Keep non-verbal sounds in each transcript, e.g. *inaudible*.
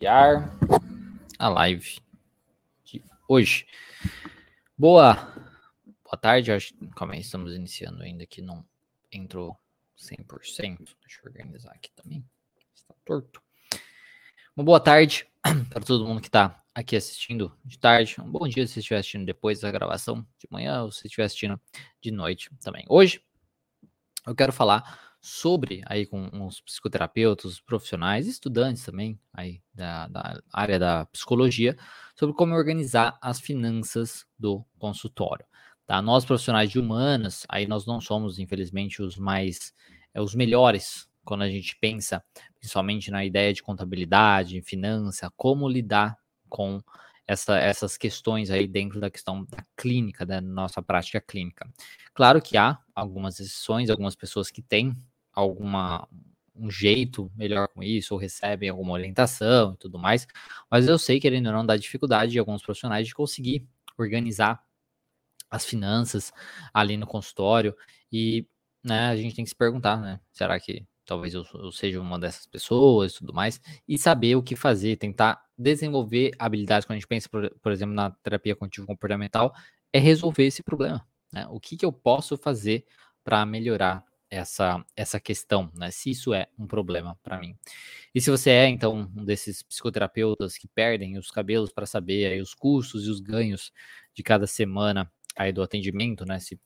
iniciar a live de hoje. Boa, boa tarde. Acho, calma aí, estamos iniciando ainda que não entrou 100%. Deixa eu organizar aqui também. Está torto. Uma boa tarde *clears throat* para todo mundo que está aqui assistindo de tarde. Um bom dia se estiver assistindo depois da gravação de manhã ou se estiver assistindo de noite também. Hoje eu quero falar sobre aí com uns psicoterapeutas, profissionais, estudantes também aí da, da área da psicologia, sobre como organizar as finanças do consultório. Tá? Nós profissionais de humanas, aí nós não somos infelizmente os mais, é, os melhores quando a gente pensa, principalmente na ideia de contabilidade, finança, como lidar com essa, essas questões aí dentro da questão da clínica, da nossa prática clínica. Claro que há algumas exceções, algumas pessoas que têm alguma um jeito melhor com isso, ou recebem alguma orientação e tudo mais, mas eu sei que ele não dá dificuldade de alguns profissionais de conseguir organizar as finanças ali no consultório e né, a gente tem que se perguntar, né? Será que talvez eu, eu seja uma dessas pessoas e tudo mais, e saber o que fazer, tentar desenvolver habilidades quando a gente pensa, por, por exemplo, na terapia cognitivo comportamental, é resolver esse problema. Né? O que, que eu posso fazer para melhorar essa, essa questão, né? Se isso é um problema para mim. E se você é, então, um desses psicoterapeutas que perdem os cabelos para saber aí, os custos e os ganhos de cada semana aí do atendimento, né? Se,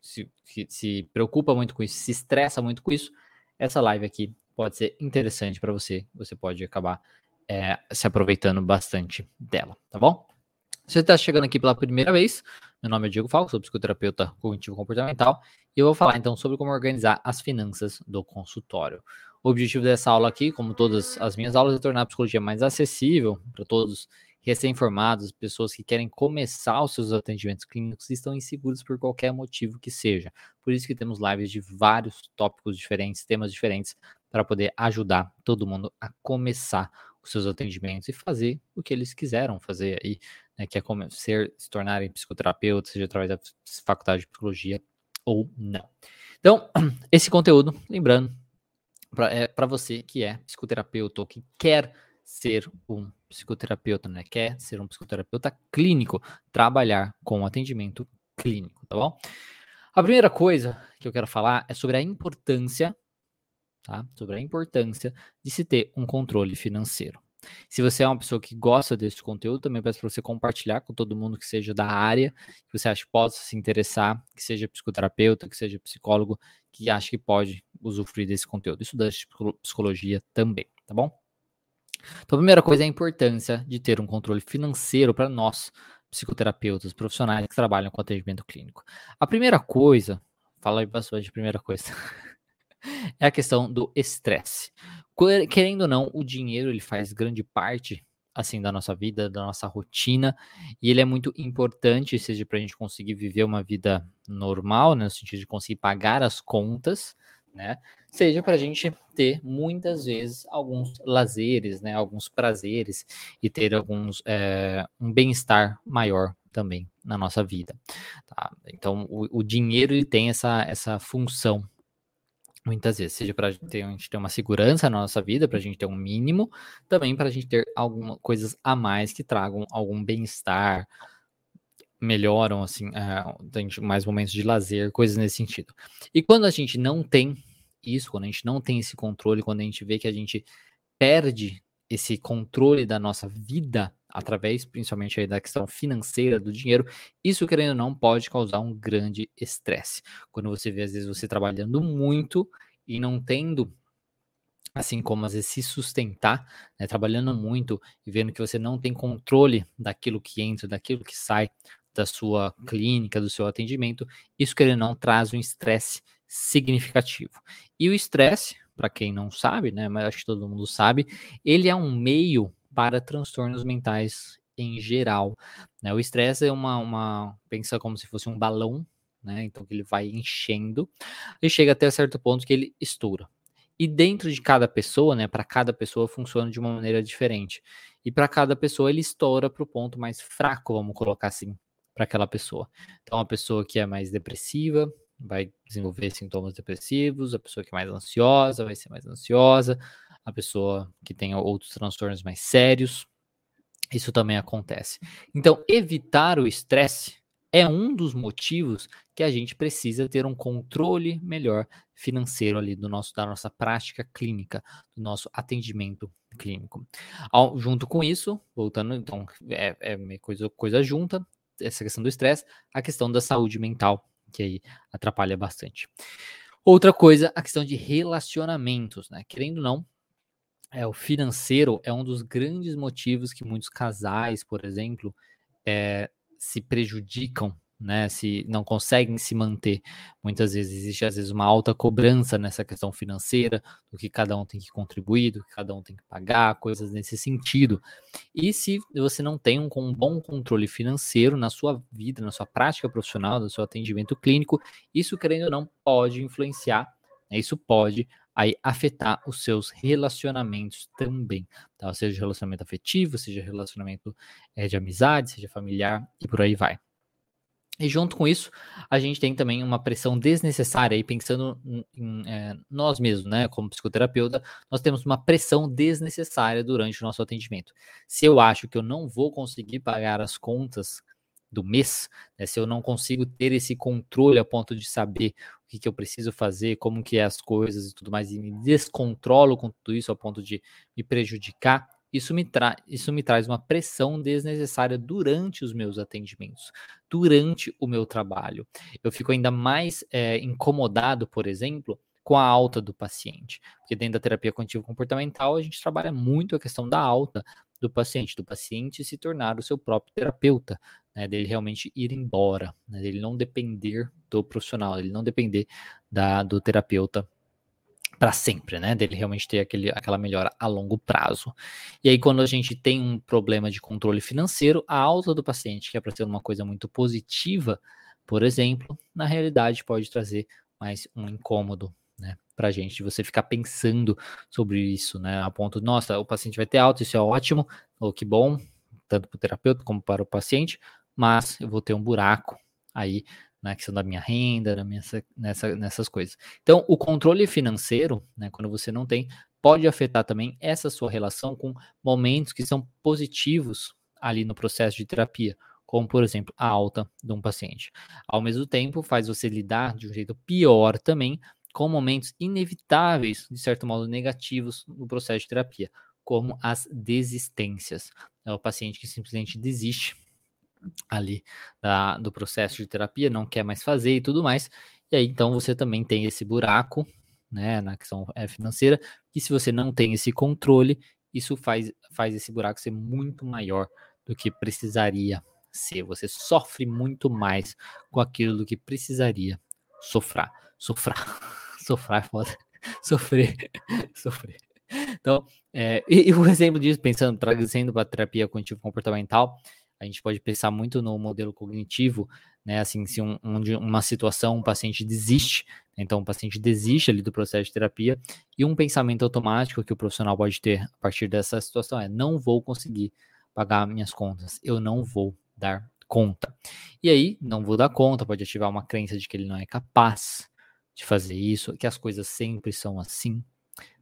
se, se preocupa muito com isso, se estressa muito com isso, essa live aqui pode ser interessante para você. Você pode acabar é, se aproveitando bastante dela, tá bom? Se você está chegando aqui pela primeira vez, meu nome é Diego Falco, sou psicoterapeuta cognitivo comportamental e eu vou falar então sobre como organizar as finanças do consultório. O objetivo dessa aula aqui, como todas as minhas aulas, é tornar a psicologia mais acessível para todos recém-formados, pessoas que querem começar os seus atendimentos clínicos e estão inseguros por qualquer motivo que seja. Por isso que temos lives de vários tópicos diferentes, temas diferentes, para poder ajudar todo mundo a começar os seus atendimentos e fazer o que eles quiseram fazer aí, né, que é ser, se tornarem psicoterapeutas, seja através da faculdade de psicologia ou não. Então, *clears throat* esse conteúdo, lembrando, é para você que é psicoterapeuta ou que quer ser um psicoterapeuta, né? Quer ser um psicoterapeuta clínico, trabalhar com atendimento clínico, tá bom? A primeira coisa que eu quero falar é sobre a importância tá? Sobre a importância de se ter um controle financeiro. Se você é uma pessoa que gosta desse conteúdo, também peço para você compartilhar com todo mundo que seja da área, que você acha que possa se interessar, que seja psicoterapeuta, que seja psicólogo, que acha que pode usufruir desse conteúdo. Isso da psicologia também, tá bom? Então, a primeira coisa é a importância de ter um controle financeiro para nós, psicoterapeutas, profissionais que trabalham com atendimento clínico. A primeira coisa, fala aí bastante a primeira coisa. *laughs* é a questão do estresse. Querendo ou não, o dinheiro ele faz grande parte assim da nossa vida, da nossa rotina, e ele é muito importante, seja para a gente conseguir viver uma vida normal, né, no sentido de conseguir pagar as contas, né, seja para a gente ter muitas vezes alguns lazeres, né, alguns prazeres e ter alguns é, um bem-estar maior também na nossa vida. Tá? Então, o, o dinheiro tem essa, essa função Muitas vezes, seja para a gente ter uma segurança na nossa vida, para a gente ter um mínimo, também para a gente ter algumas coisas a mais que tragam algum bem-estar, melhoram, assim, uh, mais momentos de lazer, coisas nesse sentido. E quando a gente não tem isso, quando a gente não tem esse controle, quando a gente vê que a gente perde esse controle da nossa vida através principalmente da questão financeira do dinheiro, isso querendo ou não pode causar um grande estresse. Quando você vê às vezes você trabalhando muito e não tendo assim como às vezes se sustentar, né, trabalhando muito e vendo que você não tem controle daquilo que entra, daquilo que sai da sua clínica, do seu atendimento, isso querendo ou não traz um estresse significativo. E o estresse, para quem não sabe, né, mas acho que todo mundo sabe, ele é um meio para transtornos mentais em geral. Né? O estresse é uma, uma, pensa como se fosse um balão, né? Então ele vai enchendo e chega até certo ponto que ele estoura. E dentro de cada pessoa, né, para cada pessoa funciona de uma maneira diferente. E para cada pessoa ele estoura para o ponto mais fraco, vamos colocar assim, para aquela pessoa. Então a pessoa que é mais depressiva, vai desenvolver sintomas depressivos, a pessoa que é mais ansiosa vai ser mais ansiosa, a pessoa que tem outros transtornos mais sérios. Isso também acontece. Então, evitar o estresse é um dos motivos que a gente precisa ter um controle melhor financeiro ali do nosso da nossa prática clínica, do nosso atendimento clínico. Ao, junto com isso, voltando, então, é, é coisa, coisa junta, essa questão do estresse, a questão da saúde mental, que aí atrapalha bastante. Outra coisa, a questão de relacionamentos, né? Querendo ou não, é, o financeiro é um dos grandes motivos que muitos casais, por exemplo, é, se prejudicam, né? Se não conseguem se manter. Muitas vezes existe às vezes uma alta cobrança nessa questão financeira, do que cada um tem que contribuir, do que cada um tem que pagar, coisas nesse sentido. E se você não tem um, um bom controle financeiro na sua vida, na sua prática profissional, no seu atendimento clínico, isso querendo ou não pode influenciar, né? isso pode aí afetar os seus relacionamentos também, tá? Seja relacionamento afetivo, seja relacionamento é, de amizade, seja familiar e por aí vai. E junto com isso, a gente tem também uma pressão desnecessária aí, pensando em, em é, nós mesmos, né? Como psicoterapeuta, nós temos uma pressão desnecessária durante o nosso atendimento. Se eu acho que eu não vou conseguir pagar as contas do mês, né, se eu não consigo ter esse controle a ponto de saber que, que, eu preciso fazer, como que é as coisas e tudo mais, e me descontrolo com tudo isso a ponto de me prejudicar, isso me, tra isso me traz uma pressão desnecessária durante os meus atendimentos, durante o meu trabalho. Eu fico ainda mais é, incomodado, por exemplo, com a alta do paciente. Porque dentro da terapia cognitivo comportamental, a gente trabalha muito a questão da alta do paciente, do paciente se tornar o seu próprio terapeuta, né, dele realmente ir embora, né, dele não depender do profissional, ele não depender da, do terapeuta para sempre, né? Dele realmente ter aquele, aquela melhora a longo prazo. E aí, quando a gente tem um problema de controle financeiro, a alta do paciente, que é para ser uma coisa muito positiva, por exemplo, na realidade pode trazer mais um incômodo, Para gente, você ficar pensando sobre isso, né? A ponto, nossa, o paciente vai ter alta, isso é ótimo, ou que bom, tanto para o terapeuta como para o paciente, mas eu vou ter um buraco aí na questão da minha renda, na minha, nessa, nessas coisas. Então, o controle financeiro, né, quando você não tem, pode afetar também essa sua relação com momentos que são positivos ali no processo de terapia, como, por exemplo, a alta de um paciente. Ao mesmo tempo, faz você lidar de um jeito pior também com momentos inevitáveis, de certo modo negativos, no processo de terapia, como as desistências. É o paciente que simplesmente desiste ali da, do processo de terapia, não quer mais fazer e tudo mais. E aí, então, você também tem esse buraco, né, na questão é, financeira, e se você não tem esse controle, isso faz, faz esse buraco ser muito maior do que precisaria ser. Você sofre muito mais com aquilo do que precisaria sofrer. Sofrer. *laughs* Sofrer é foda. *laughs* Sofrer. *laughs* Sofrer. Então, é, e, e o exemplo disso, pensando, trazendo para a terapia cognitivo comportamental, a gente pode pensar muito no modelo cognitivo, né? Assim, se um, uma situação, um paciente desiste, né, então o paciente desiste ali do processo de terapia, e um pensamento automático que o profissional pode ter a partir dessa situação é: não vou conseguir pagar minhas contas, eu não vou dar conta. E aí, não vou dar conta, pode ativar uma crença de que ele não é capaz de fazer isso, que as coisas sempre são assim,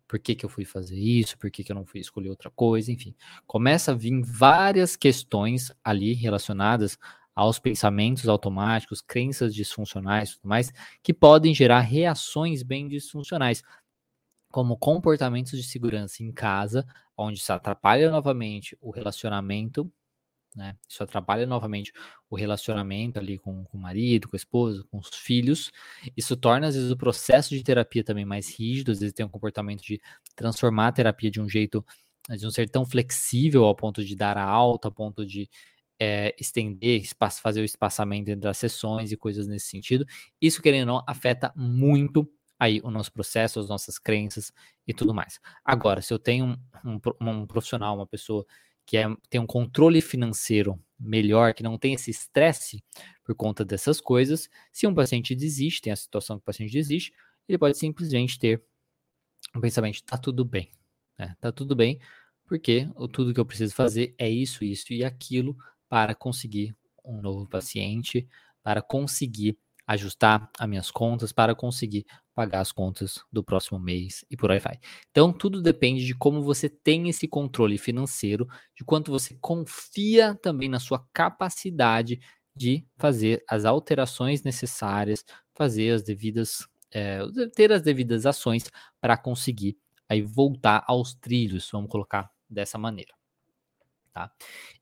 por que, que eu fui fazer isso, por que, que eu não fui escolher outra coisa, enfim. Começa a vir várias questões ali relacionadas aos pensamentos automáticos, crenças disfuncionais tudo mais, que podem gerar reações bem disfuncionais, como comportamentos de segurança em casa, onde se atrapalha novamente o relacionamento né? Isso atrapalha novamente o relacionamento ali com, com o marido, com a esposa, com os filhos. Isso torna, às vezes, o processo de terapia também mais rígido, às vezes tem um comportamento de transformar a terapia de um jeito, de não ser tão flexível ao ponto de dar a alta, ao ponto de é, estender, espaço, fazer o espaçamento entre as sessões e coisas nesse sentido. Isso, querendo ou não, afeta muito aí o nosso processo, as nossas crenças e tudo mais. Agora, se eu tenho um, um, um profissional, uma pessoa que é, tem um controle financeiro melhor, que não tem esse estresse por conta dessas coisas, se um paciente desiste, tem a situação que o paciente desiste, ele pode simplesmente ter um pensamento, tá tudo bem, né? Tá tudo bem, porque tudo que eu preciso fazer é isso, isso e aquilo para conseguir um novo paciente, para conseguir ajustar as minhas contas para conseguir pagar as contas do próximo mês e por aí vai. Então, tudo depende de como você tem esse controle financeiro, de quanto você confia também na sua capacidade de fazer as alterações necessárias, fazer as devidas, é, ter as devidas ações para conseguir aí voltar aos trilhos, vamos colocar dessa maneira. Tá?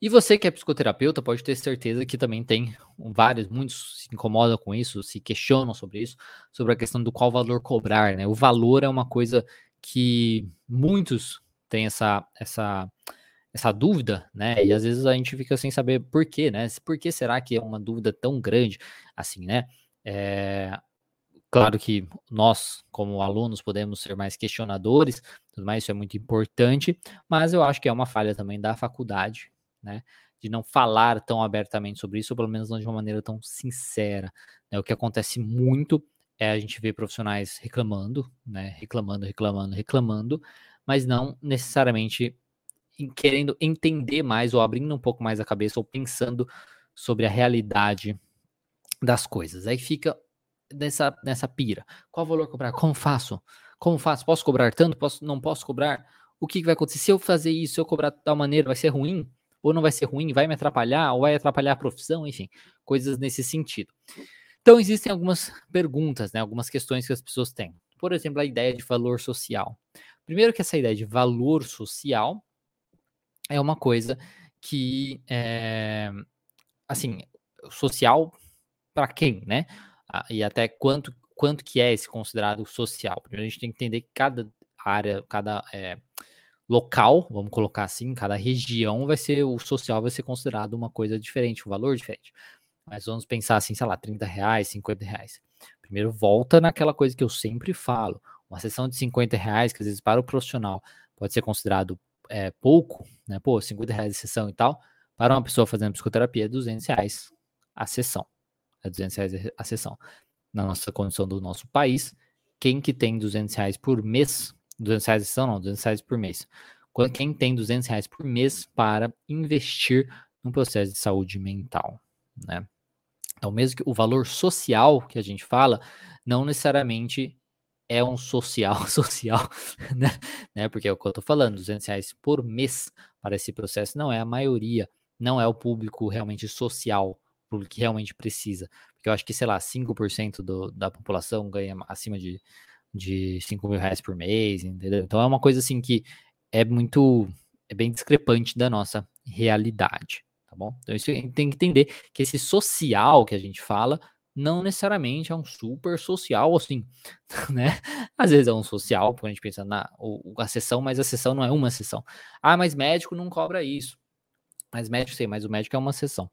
E você que é psicoterapeuta pode ter certeza que também tem vários, muitos se incomodam com isso, se questionam sobre isso, sobre a questão do qual valor cobrar, né? O valor é uma coisa que muitos têm essa, essa, essa dúvida, né? E às vezes a gente fica sem saber por quê, né? Por que será que é uma dúvida tão grande assim, né? É, Claro que nós, como alunos, podemos ser mais questionadores, tudo mais, isso é muito importante, mas eu acho que é uma falha também da faculdade, né? De não falar tão abertamente sobre isso, ou pelo menos não de uma maneira tão sincera. Né? O que acontece muito é a gente ver profissionais reclamando, né? Reclamando, reclamando, reclamando, mas não necessariamente querendo entender mais ou abrindo um pouco mais a cabeça ou pensando sobre a realidade das coisas. Aí fica nessa, nessa pira. Qual valor cobrar? Como faço? Como faço? Posso cobrar tanto? Posso, não posso cobrar? O que, que vai acontecer? Se eu fazer isso, se eu cobrar de tal maneira, vai ser ruim? Ou não vai ser ruim? Vai me atrapalhar? Ou vai atrapalhar a profissão? Enfim, coisas nesse sentido. Então, existem algumas perguntas, né, algumas questões que as pessoas têm. Por exemplo, a ideia de valor social. Primeiro que essa ideia de valor social é uma coisa que, é, assim, social para quem, né? E até quanto, quanto que é esse considerado social. Primeiro a gente tem que entender que cada área, cada é, local, vamos colocar assim, cada região vai ser, o social vai ser considerado uma coisa diferente, um valor diferente. Mas vamos pensar assim, sei lá, 30 reais, 50 reais. Primeiro volta naquela coisa que eu sempre falo, uma sessão de 50 reais, que às vezes para o profissional pode ser considerado é, pouco, né? Pô, 50 reais de sessão e tal, para uma pessoa fazendo psicoterapia é 200 reais a sessão é 200 reais a sessão. Na nossa condição do nosso país, quem que tem 200 reais por mês, 200 reais a sessão não, 200 reais por mês. Quem tem 200 reais por mês para investir no processo de saúde mental, né? Então, mesmo que o valor social que a gente fala, não necessariamente é um social, *laughs* social, né? né? Porque é o que eu tô falando, 200 reais por mês para esse processo não é a maioria, não é o público realmente social que realmente precisa. Porque eu acho que, sei lá, 5% do, da população ganha acima de, de 5 mil reais por mês, entendeu? Então é uma coisa assim que é muito, é bem discrepante da nossa realidade, tá bom? Então isso tem que entender que esse social que a gente fala não necessariamente é um super social assim, *laughs* né? Às vezes é um social, quando a gente pensa na o, a sessão, mas a sessão não é uma sessão. Ah, mas médico não cobra isso. Mas médico sei, mas o médico é uma sessão.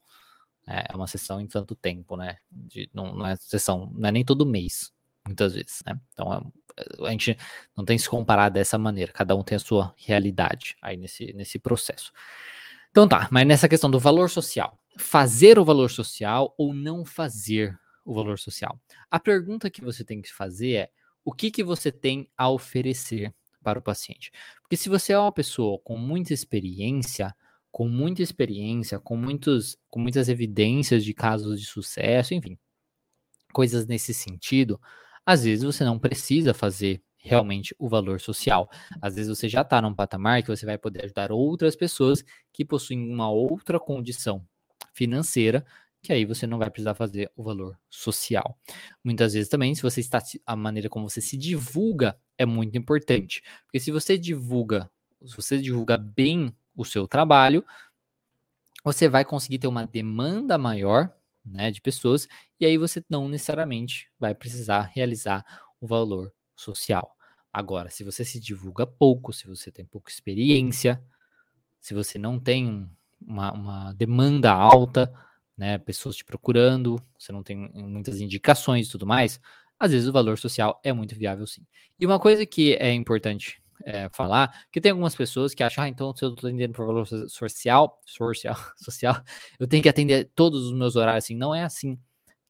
É, é uma sessão em tanto tempo, né? De, não, não, é sessão, não é nem todo mês, muitas vezes, né? Então é, a gente não tem se comparar dessa maneira, cada um tem a sua realidade aí nesse, nesse processo. Então tá, mas nessa questão do valor social, fazer o valor social ou não fazer o valor social? A pergunta que você tem que fazer é: o que, que você tem a oferecer para o paciente? Porque se você é uma pessoa com muita experiência, com muita experiência, com, muitos, com muitas evidências de casos de sucesso, enfim, coisas nesse sentido, às vezes você não precisa fazer realmente o valor social. Às vezes você já está num patamar que você vai poder ajudar outras pessoas que possuem uma outra condição financeira, que aí você não vai precisar fazer o valor social. Muitas vezes também, se você está a maneira como você se divulga é muito importante, porque se você divulga, se você divulga bem o seu trabalho, você vai conseguir ter uma demanda maior né, de pessoas, e aí você não necessariamente vai precisar realizar o valor social. Agora, se você se divulga pouco, se você tem pouca experiência, se você não tem uma, uma demanda alta, né, pessoas te procurando, você não tem muitas indicações e tudo mais, às vezes o valor social é muito viável sim. E uma coisa que é importante é, falar, que tem algumas pessoas que acham, ah, então se eu estou atendendo por valor social, social, *laughs* social, eu tenho que atender todos os meus horários assim. Não é assim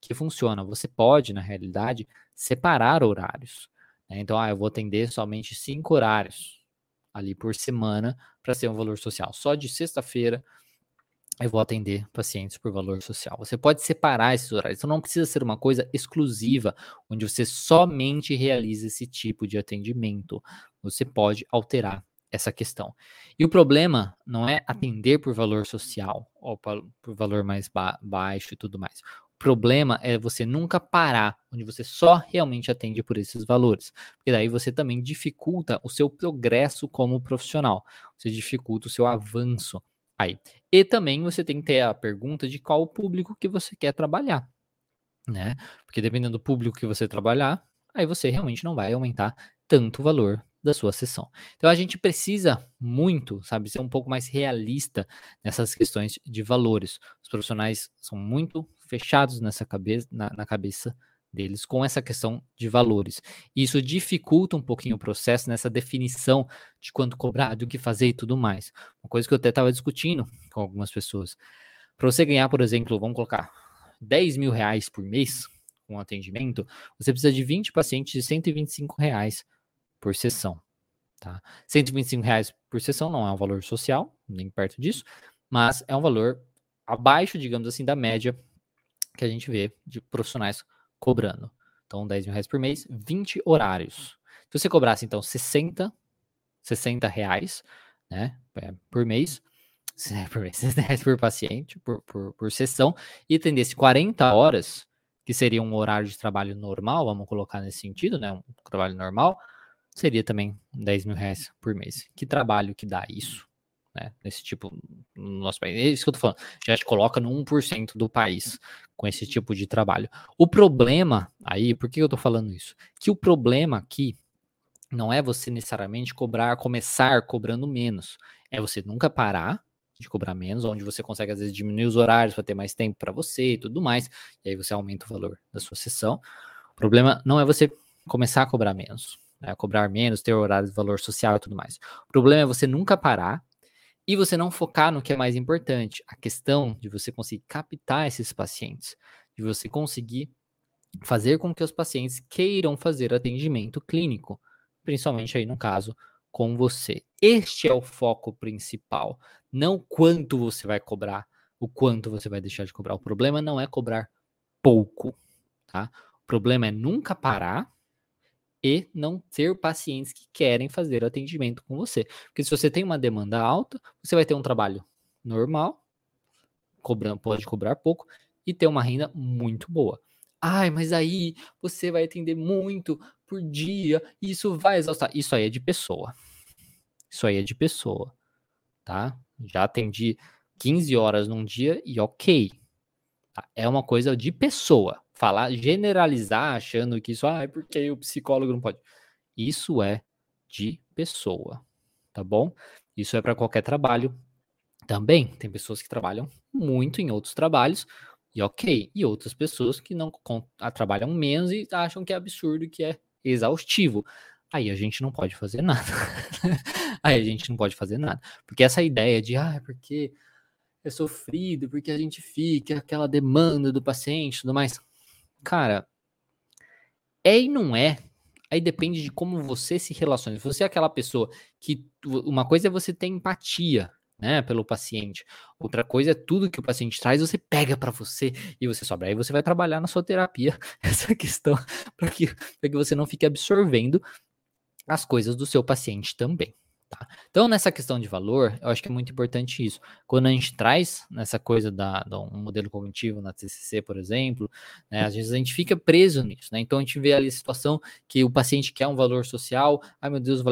que funciona. Você pode, na realidade, separar horários. Né? Então, ah, eu vou atender somente cinco horários ali por semana para ser um valor social. Só de sexta-feira eu vou atender pacientes por valor social. Você pode separar esses horários. Então não precisa ser uma coisa exclusiva, onde você somente realiza esse tipo de atendimento. Você pode alterar essa questão. E o problema não é atender por valor social ou por valor mais ba baixo e tudo mais. O problema é você nunca parar, onde você só realmente atende por esses valores. Porque daí você também dificulta o seu progresso como profissional. Você dificulta o seu avanço aí. E também você tem que ter a pergunta de qual público que você quer trabalhar, né? Porque dependendo do público que você trabalhar, aí você realmente não vai aumentar tanto o valor da sua sessão. Então a gente precisa muito, sabe, ser um pouco mais realista nessas questões de valores. Os profissionais são muito fechados nessa cabeça, na, na cabeça deles com essa questão de valores. Isso dificulta um pouquinho o processo nessa definição de quanto cobrar, do que fazer e tudo mais. Uma coisa que eu até estava discutindo com algumas pessoas. Para você ganhar, por exemplo, vamos colocar 10 mil reais por mês com atendimento, você precisa de 20 pacientes de 125 reais por sessão. Tá? 125 reais por sessão não é um valor social, nem perto disso, mas é um valor abaixo, digamos assim, da média que a gente vê de profissionais cobrando. Então, 10 mil reais por mês, 20 horários. Se você cobrasse, então, 60, 60 reais, né, é, por mês, *laughs* por mês, *laughs* 60 reais por paciente, por, por, por sessão, e atendesse 40 horas, que seria um horário de trabalho normal, vamos colocar nesse sentido, né, um trabalho normal, seria também 10 mil reais por mês. Que trabalho que dá isso? Né? Nesse tipo, no nosso país. É isso que eu tô falando. Já te coloca no 1% do país com esse tipo de trabalho. O problema aí, por que eu tô falando isso? Que o problema aqui não é você necessariamente cobrar, começar cobrando menos. É você nunca parar de cobrar menos, onde você consegue às vezes diminuir os horários para ter mais tempo para você e tudo mais, e aí você aumenta o valor da sua sessão. O problema não é você começar a cobrar menos, né? cobrar menos, ter horário de valor social e tudo mais. O problema é você nunca parar e você não focar no que é mais importante, a questão de você conseguir captar esses pacientes, de você conseguir fazer com que os pacientes queiram fazer atendimento clínico, principalmente aí no caso com você. Este é o foco principal, não quanto você vai cobrar, o quanto você vai deixar de cobrar. O problema não é cobrar pouco, tá? O problema é nunca parar e não ter pacientes que querem fazer atendimento com você. Porque se você tem uma demanda alta, você vai ter um trabalho normal, cobrando, pode cobrar pouco, e ter uma renda muito boa. Ai, mas aí você vai atender muito por dia, e isso vai exaustar. Isso aí é de pessoa. Isso aí é de pessoa, tá? Já atendi 15 horas num dia e ok. Tá? É uma coisa de pessoa falar, generalizar achando que isso, ah, é porque o psicólogo não pode. Isso é de pessoa, tá bom? Isso é para qualquer trabalho também. Tem pessoas que trabalham muito em outros trabalhos e ok, e outras pessoas que não trabalham menos e acham que é absurdo, que é exaustivo. Aí a gente não pode fazer nada. *laughs* Aí a gente não pode fazer nada. Porque essa ideia de, ah, é porque é sofrido, porque a gente fica, aquela demanda do paciente tudo mais. Cara, é e não é. Aí depende de como você se relaciona. Se você é aquela pessoa que uma coisa é você ter empatia, né, pelo paciente. Outra coisa é tudo que o paciente traz, você pega para você e você sobra. Aí você vai trabalhar na sua terapia *laughs* essa questão para que, que você não fique absorvendo as coisas do seu paciente também. Tá? Então, nessa questão de valor, eu acho que é muito importante isso. Quando a gente traz nessa coisa da, da um modelo cognitivo na TCC, por exemplo, né, às vezes a gente fica preso nisso. Né? Então, a gente vê ali a situação que o paciente quer um valor social, ai meu Deus,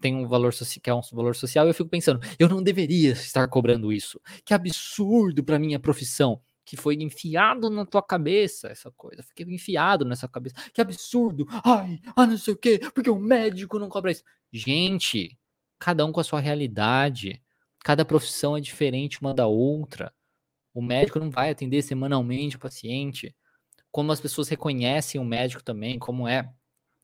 tem um valor social, quer um valor social, e eu fico pensando, eu não deveria estar cobrando isso. Que absurdo para minha profissão que foi enfiado na tua cabeça essa coisa, fiquei enfiado nessa cabeça. Que absurdo! Ai, ah, não sei o quê, porque o médico não cobra isso. Gente, cada um com a sua realidade. Cada profissão é diferente uma da outra. O médico não vai atender semanalmente o paciente. Como as pessoas reconhecem o médico também, como é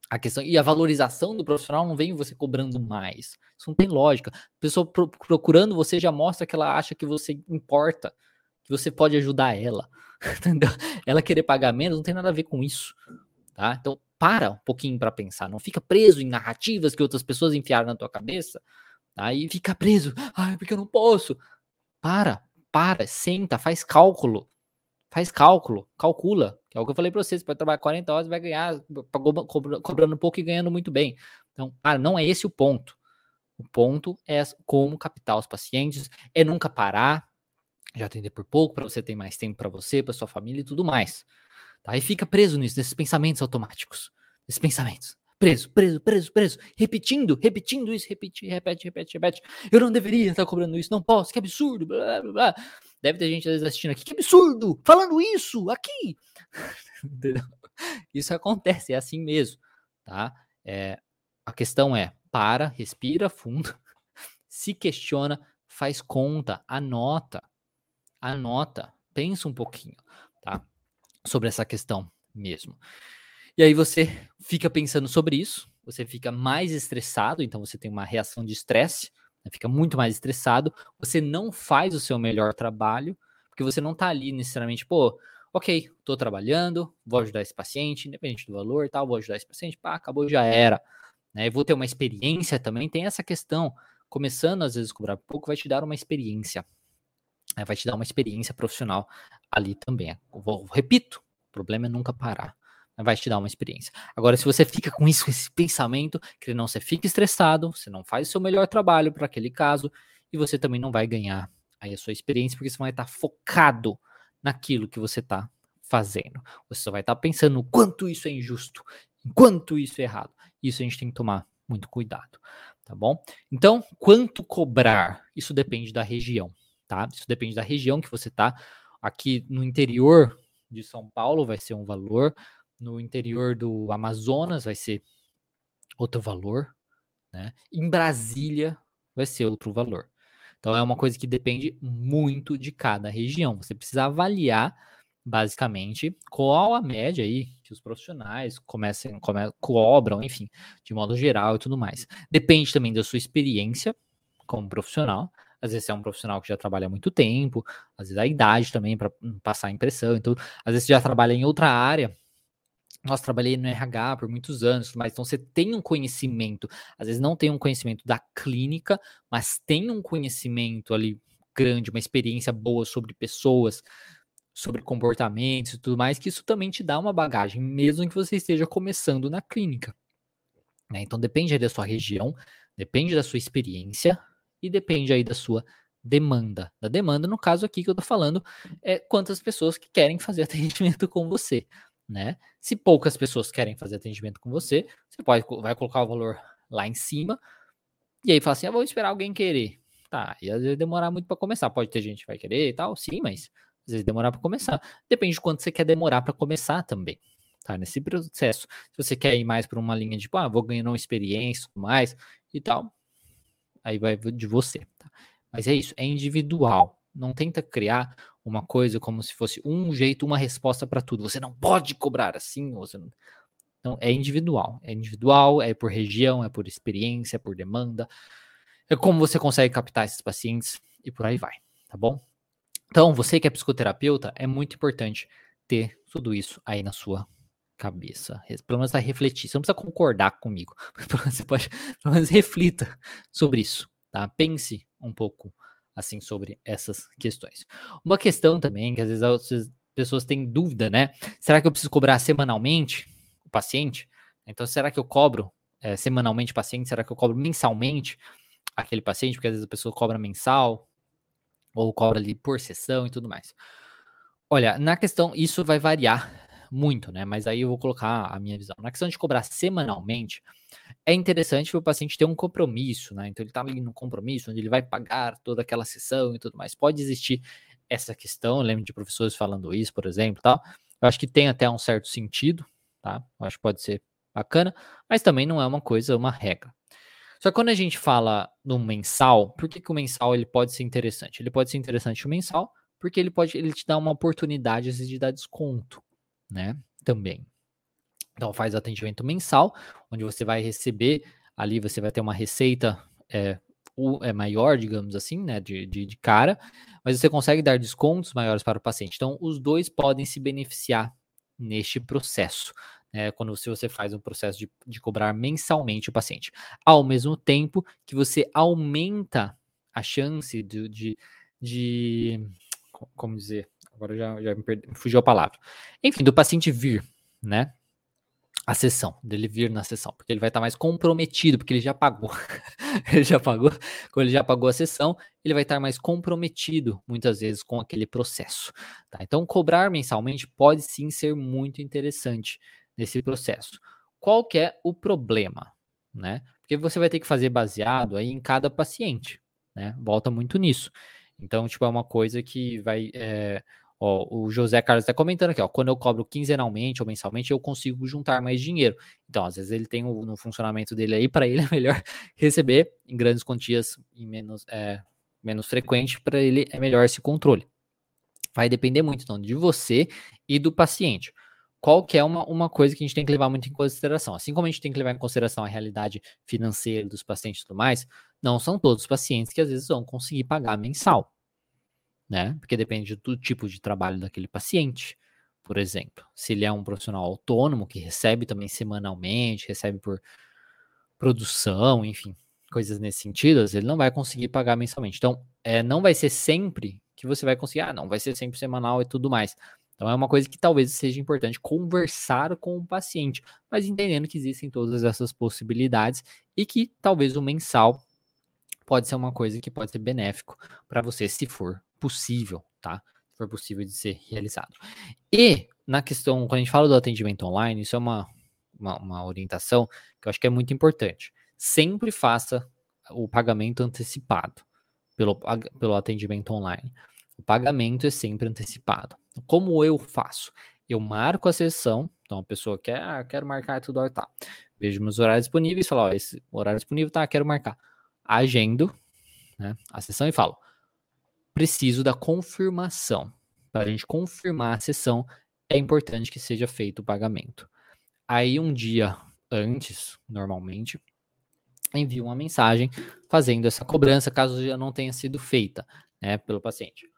a questão. E a valorização do profissional não vem você cobrando mais. Isso não tem lógica. A pessoa procurando você já mostra que ela acha que você importa, que você pode ajudar ela. *laughs* Entendeu? Ela querer pagar menos não tem nada a ver com isso. Tá? Então, para um pouquinho para pensar, não fica preso em narrativas que outras pessoas enfiaram na tua cabeça, aí tá? fica preso, ai, porque eu não posso. Para, para, senta, faz cálculo. Faz cálculo, calcula. Que é o que eu falei para vocês, você pode trabalhar 40 horas vai ganhar, cobrando pouco e ganhando muito bem. Então, ah, não é esse o ponto. O ponto é como captar os pacientes, é nunca parar, já atender por pouco, para você ter mais tempo para você, para sua família e tudo mais. Tá? E fica preso nisso, nesses pensamentos automáticos. Esses pensamentos. Preso, preso, preso, preso. Repetindo, repetindo isso, repete, repete, repete, repete. Eu não deveria estar cobrando isso, não posso, que absurdo, blá, blá, blá. Deve ter gente às vezes assistindo aqui, que absurdo, falando isso aqui. *laughs* isso acontece, é assim mesmo, tá? É, a questão é, para, respira fundo, *laughs* se questiona, faz conta, anota, anota, pensa um pouquinho? Sobre essa questão mesmo. E aí você fica pensando sobre isso, você fica mais estressado, então você tem uma reação de estresse, né? fica muito mais estressado, você não faz o seu melhor trabalho, porque você não tá ali necessariamente, pô, ok, tô trabalhando, vou ajudar esse paciente, independente do valor tal, vou ajudar esse paciente, pá, acabou, já era né? vou ter uma experiência também, tem essa questão. Começando, às vezes, cobrar pouco vai te dar uma experiência. Né? Vai te dar uma experiência profissional ali também. vou, repito, o problema é nunca parar. Vai te dar uma experiência. Agora, se você fica com isso, *laughs* esse pensamento, que não você fica estressado, você não faz o seu melhor trabalho para aquele caso, e você também não vai ganhar aí a sua experiência, porque você vai estar focado naquilo que você está fazendo. Você só vai estar pensando o quanto isso é injusto, enquanto isso é errado. Isso a gente tem que tomar muito cuidado, tá bom? Então, quanto cobrar? Isso depende da região, tá? Isso depende da região que você tá. Aqui no interior de São Paulo vai ser um valor, no interior do Amazonas vai ser outro valor, né? Em Brasília vai ser outro valor. Então é uma coisa que depende muito de cada região. Você precisa avaliar basicamente, qual a média aí que os profissionais comecem, come, cobram, enfim, de modo geral e tudo mais. Depende também da sua experiência como profissional. Às vezes você é um profissional que já trabalha há muito tempo, às vezes a idade também para passar a impressão. Então, às vezes você já trabalha em outra área. Nossa, trabalhei no RH por muitos anos, mas então você tem um conhecimento, às vezes não tem um conhecimento da clínica, mas tem um conhecimento ali grande, uma experiência boa sobre pessoas, sobre comportamentos e tudo mais, que isso também te dá uma bagagem, mesmo que você esteja começando na clínica. Né? Então depende da sua região, depende da sua experiência e depende aí da sua demanda. Da demanda, no caso aqui que eu tô falando, é quantas pessoas que querem fazer *laughs* atendimento com você, né? Se poucas pessoas querem fazer atendimento com você, você pode vai colocar o valor lá em cima e aí fala assim: ah, vou esperar alguém querer. Tá, e às vezes demorar muito para começar. Pode ter gente que vai querer e tal, sim, mas às vezes demorar para começar. Depende de quanto você quer demorar para começar também. Tá? Nesse processo. Se você quer ir mais para uma linha de, tipo, ah, vou ganhando uma experiência mais e tal, aí vai de você. Tá? Mas é isso, é individual. Não tenta criar uma coisa como se fosse um jeito, uma resposta para tudo. Você não pode cobrar assim, você não... Então, é individual. É individual, é por região, é por experiência, é por demanda. É como você consegue captar esses pacientes e por aí vai, tá bom? Então, você que é psicoterapeuta, é muito importante ter tudo isso aí na sua cabeça. Pelo menos a refletir. Você não precisa concordar comigo. *laughs* Você pode, pelo menos reflita sobre isso, tá? Pense um pouco assim sobre essas questões. Uma questão também que às vezes as pessoas têm dúvida, né? Será que eu preciso cobrar semanalmente o paciente? Então, será que eu cobro é, semanalmente o paciente? Será que eu cobro mensalmente aquele paciente? Porque às vezes a pessoa cobra mensal, ou cobra ali por sessão e tudo mais. Olha, na questão, isso vai variar muito, né? Mas aí eu vou colocar a minha visão. Na questão de cobrar semanalmente, é interessante o paciente ter um compromisso, né? Então ele está ali no compromisso, onde ele vai pagar toda aquela sessão e tudo mais. Pode existir essa questão, eu lembro de professores falando isso, por exemplo, tal. Eu acho que tem até um certo sentido, tá? Eu acho que pode ser bacana, mas também não é uma coisa, uma regra. Só que quando a gente fala no mensal, por que, que o mensal ele pode ser interessante? Ele pode ser interessante o mensal porque ele pode ele te dá uma oportunidade de dar desconto, né? Também. Então faz atendimento mensal, onde você vai receber ali você vai ter uma receita é, é maior, digamos assim, né, de, de, de cara, mas você consegue dar descontos maiores para o paciente. Então os dois podem se beneficiar neste processo é, quando você, você faz um processo de, de cobrar mensalmente o paciente. Ao mesmo tempo que você aumenta a chance de, de, de como dizer, agora já, já me perdi, fugiu a palavra. Enfim, do paciente vir, né? A sessão, dele vir na sessão, porque ele vai estar mais comprometido, porque ele já pagou. *laughs* ele já pagou, quando ele já pagou a sessão, ele vai estar mais comprometido, muitas vezes, com aquele processo. Tá? Então, cobrar mensalmente pode sim ser muito interessante nesse processo. Qual que é o problema? Né? Porque você vai ter que fazer baseado aí em cada paciente, né? Volta muito nisso. Então, tipo, é uma coisa que vai. É, ó, o José Carlos está comentando aqui, ó. Quando eu cobro quinzenalmente ou mensalmente, eu consigo juntar mais dinheiro. Então, às vezes ele tem o, no funcionamento dele aí, *laughs* para ele é melhor receber em grandes quantias e menos, é, menos frequente, para ele é melhor esse controle. Vai depender muito, então, de você e do paciente qual que é uma, uma coisa que a gente tem que levar muito em consideração. Assim como a gente tem que levar em consideração a realidade financeira dos pacientes e tudo mais, não são todos os pacientes que às vezes vão conseguir pagar mensal, né? Porque depende do tipo de trabalho daquele paciente. Por exemplo, se ele é um profissional autônomo que recebe também semanalmente, recebe por produção, enfim, coisas nesse sentido, ele não vai conseguir pagar mensalmente. Então, é, não vai ser sempre que você vai conseguir, ah, não, vai ser sempre semanal e tudo mais. Então é uma coisa que talvez seja importante conversar com o paciente, mas entendendo que existem todas essas possibilidades e que talvez o mensal pode ser uma coisa que pode ser benéfico para você, se for possível, tá? Se for possível de ser realizado. E na questão, quando a gente fala do atendimento online, isso é uma, uma, uma orientação que eu acho que é muito importante. Sempre faça o pagamento antecipado pelo, pelo atendimento online. O pagamento é sempre antecipado. Como eu faço? Eu marco a sessão, então a pessoa quer, ah, quero marcar tudo, tá. Vejo meus horários disponíveis, falo, ó, esse horário disponível, tá, quero marcar. Agendo, né, a sessão e falo, preciso da confirmação. Para a gente confirmar a sessão, é importante que seja feito o pagamento. Aí um dia antes, normalmente, envio uma mensagem fazendo essa cobrança, caso já não tenha sido feita, né, pelo paciente.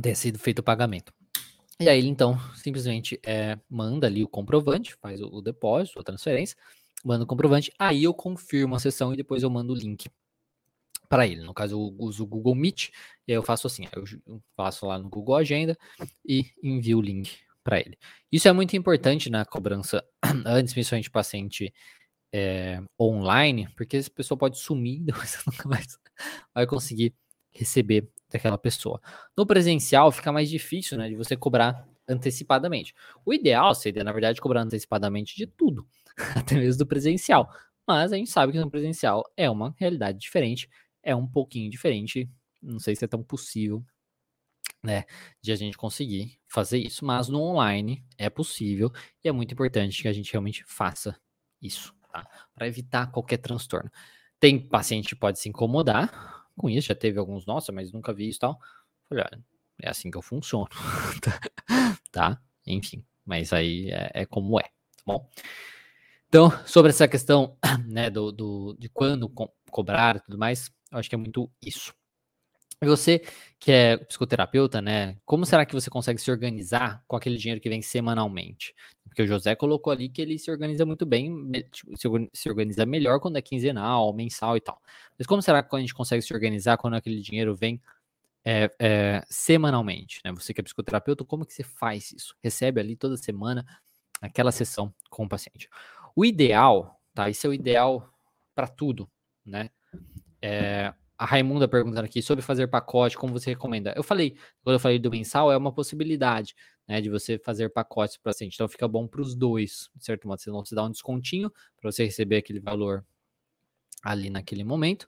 ter sido feito o pagamento. E aí ele então simplesmente é, manda ali o comprovante, faz o, o depósito, a transferência, manda o comprovante, aí eu confirmo a sessão e depois eu mando o link para ele. No caso, eu uso o Google Meet, e aí eu faço assim, eu faço lá no Google Agenda e envio o link para ele. Isso é muito importante na cobrança *clears throat* antes, principalmente paciente é, online, porque essa pessoa pode sumir, *laughs* você nunca mais vai conseguir receber daquela pessoa. No presencial fica mais difícil, né, de você cobrar antecipadamente. O ideal seria, na verdade, cobrar antecipadamente de tudo, *laughs* até mesmo do presencial. Mas a gente sabe que no presencial é uma realidade diferente, é um pouquinho diferente. Não sei se é tão possível, né, de a gente conseguir fazer isso, mas no online é possível e é muito importante que a gente realmente faça isso, tá? Para evitar qualquer transtorno. Tem paciente que pode se incomodar, com isso, já teve alguns, nossa, mas nunca vi isso e tal. Olha, é assim que eu funciono. *laughs* tá? Enfim, mas aí é, é, como é, tá bom? Então, sobre essa questão, né, do, do de quando co cobrar e tudo mais, eu acho que é muito isso. E você que é psicoterapeuta, né? Como será que você consegue se organizar com aquele dinheiro que vem semanalmente? Porque o José colocou ali que ele se organiza muito bem, tipo, se organiza melhor quando é quinzenal, mensal e tal. Mas como será que a gente consegue se organizar quando aquele dinheiro vem é, é, semanalmente? Né? Você que é psicoterapeuta, como que você faz isso? Recebe ali toda semana aquela sessão com o paciente. O ideal, tá? Isso é o ideal para tudo, né? É, a Raimunda perguntando aqui sobre fazer pacote, como você recomenda? Eu falei, quando eu falei do mensal, é uma possibilidade, né, de você fazer pacotes para paciente. Então fica bom para os dois, de certo modo. Você não se dá um descontinho para você receber aquele valor ali naquele momento,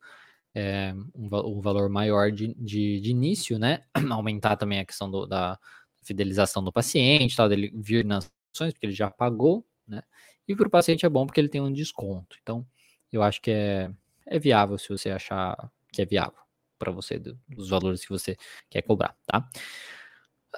é, um, um, valor maior de, de, de, início, né? *clears throat* Aumentar também a questão do, da fidelização do paciente, tal, dele vir nas ações, porque ele já pagou, né? E para o paciente é bom porque ele tem um desconto. Então, eu acho que é, é viável se você achar que é viável para você, dos valores que você quer cobrar, tá?